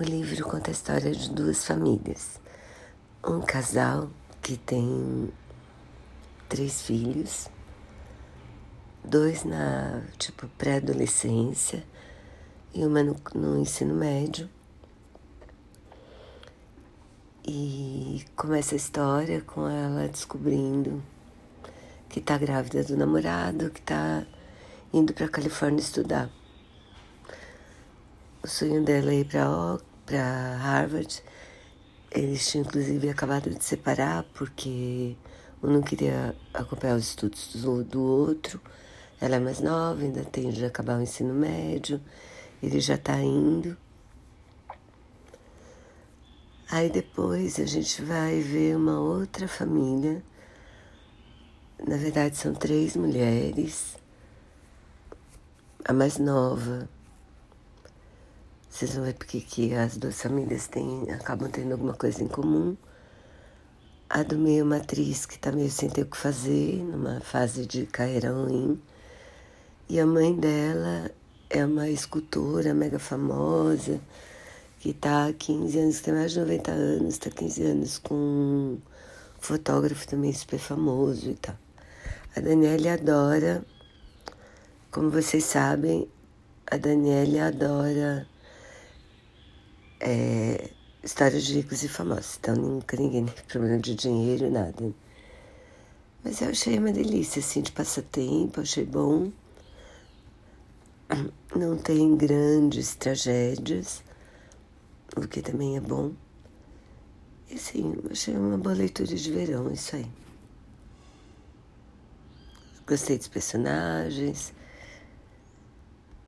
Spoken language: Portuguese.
O livro conta a história de duas famílias. Um casal que tem três filhos, dois na tipo pré-adolescência e uma no, no ensino médio. E começa a história com ela descobrindo que tá grávida do namorado, que tá indo para Califórnia estudar. O sonho dela é ir para para Harvard. Eles tinham inclusive acabado de separar porque um não queria acompanhar os estudos do, do outro. Ela é mais nova, ainda tem de acabar o ensino médio. Ele já está indo. Aí depois a gente vai ver uma outra família. Na verdade, são três mulheres. A mais nova vocês vão ver porque que as duas famílias têm, acabam tendo alguma coisa em comum. A do meio, uma atriz que está meio sem ter o que fazer, numa fase de carreira ruim. E a mãe dela é uma escultora mega famosa, que está há 15 anos, tem mais de 90 anos, está 15 anos com um fotógrafo também super famoso e tal. A Daniela adora, como vocês sabem, a Daniela adora é, histórias de ricos e famosos. Então nunca ninguém tem problema de dinheiro, nada. Mas eu achei uma delícia, assim, de passatempo, achei bom. Não tem grandes tragédias, o que também é bom. E sim, achei uma boa leitura de verão, isso aí. Gostei dos personagens,